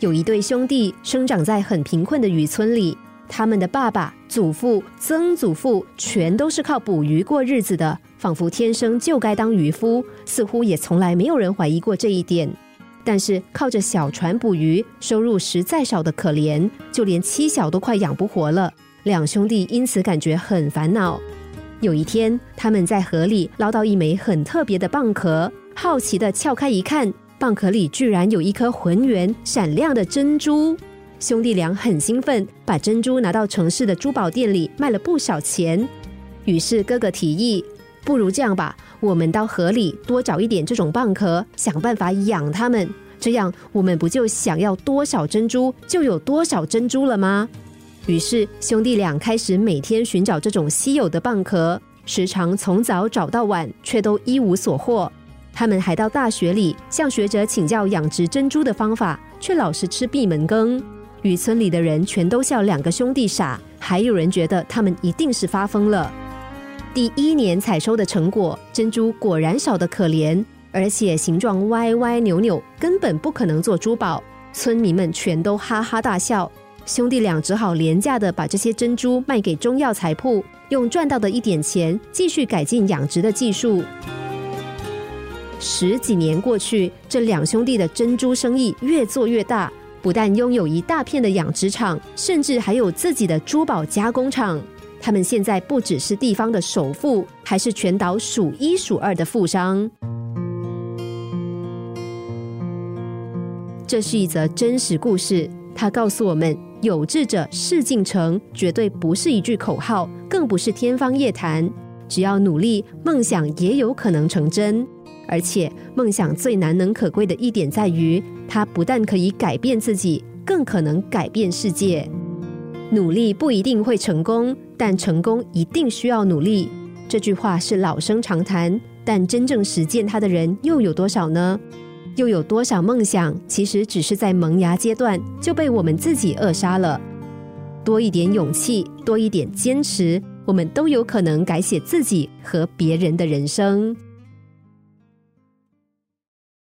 有一对兄弟生长在很贫困的渔村里，他们的爸爸、祖父、曾祖父全都是靠捕鱼过日子的，仿佛天生就该当渔夫，似乎也从来没有人怀疑过这一点。但是靠着小船捕鱼，收入实在少的可怜，就连妻小都快养不活了。两兄弟因此感觉很烦恼。有一天，他们在河里捞到一枚很特别的蚌壳，好奇的撬开一看，蚌壳里居然有一颗浑圆闪亮的珍珠。兄弟俩很兴奋，把珍珠拿到城市的珠宝店里卖了不少钱。于是哥哥提议：“不如这样吧，我们到河里多找一点这种蚌壳，想办法养它们。这样，我们不就想要多少珍珠就有多少珍珠了吗？”于是兄弟俩开始每天寻找这种稀有的蚌壳，时常从早找到晚，却都一无所获。他们还到大学里向学者请教养殖珍珠的方法，却老是吃闭门羹。渔村里的人全都笑两个兄弟傻，还有人觉得他们一定是发疯了。第一年采收的成果，珍珠果然少得可怜，而且形状歪歪扭扭，根本不可能做珠宝。村民们全都哈哈大笑。兄弟俩只好廉价的把这些珍珠卖给中药材铺，用赚到的一点钱继续改进养殖的技术。十几年过去，这两兄弟的珍珠生意越做越大，不但拥有一大片的养殖场，甚至还有自己的珠宝加工厂。他们现在不只是地方的首富，还是全岛数一数二的富商。这是一则真实故事，它告诉我们。有志者事竟成，绝对不是一句口号，更不是天方夜谭。只要努力，梦想也有可能成真。而且，梦想最难能可贵的一点在于，它不但可以改变自己，更可能改变世界。努力不一定会成功，但成功一定需要努力。这句话是老生常谈，但真正实践它的人又有多少呢？又有多少梦想，其实只是在萌芽阶段就被我们自己扼杀了？多一点勇气，多一点坚持，我们都有可能改写自己和别人的人生。